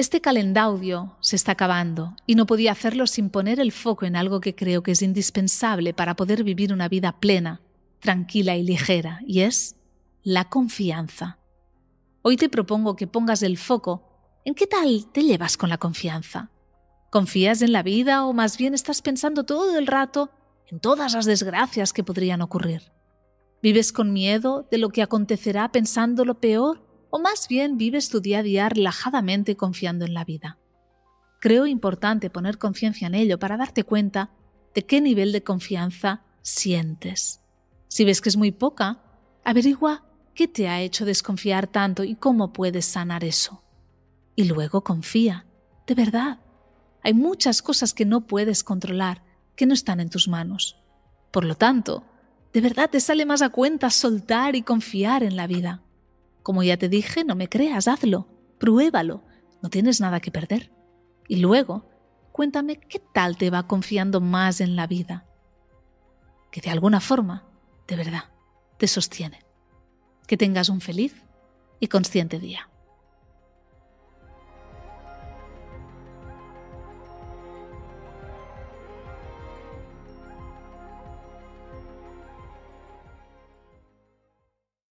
Este calendario se está acabando y no podía hacerlo sin poner el foco en algo que creo que es indispensable para poder vivir una vida plena, tranquila y ligera, y es la confianza. Hoy te propongo que pongas el foco en qué tal te llevas con la confianza. ¿Confías en la vida o más bien estás pensando todo el rato en todas las desgracias que podrían ocurrir? ¿Vives con miedo de lo que acontecerá pensando lo peor o más bien vives tu día a día relajadamente confiando en la vida. Creo importante poner conciencia en ello para darte cuenta de qué nivel de confianza sientes. Si ves que es muy poca, averigua qué te ha hecho desconfiar tanto y cómo puedes sanar eso. Y luego confía, de verdad. Hay muchas cosas que no puedes controlar, que no están en tus manos. Por lo tanto, de verdad te sale más a cuenta soltar y confiar en la vida. Como ya te dije, no me creas, hazlo, pruébalo, no tienes nada que perder. Y luego, cuéntame qué tal te va confiando más en la vida, que de alguna forma, de verdad, te sostiene. Que tengas un feliz y consciente día.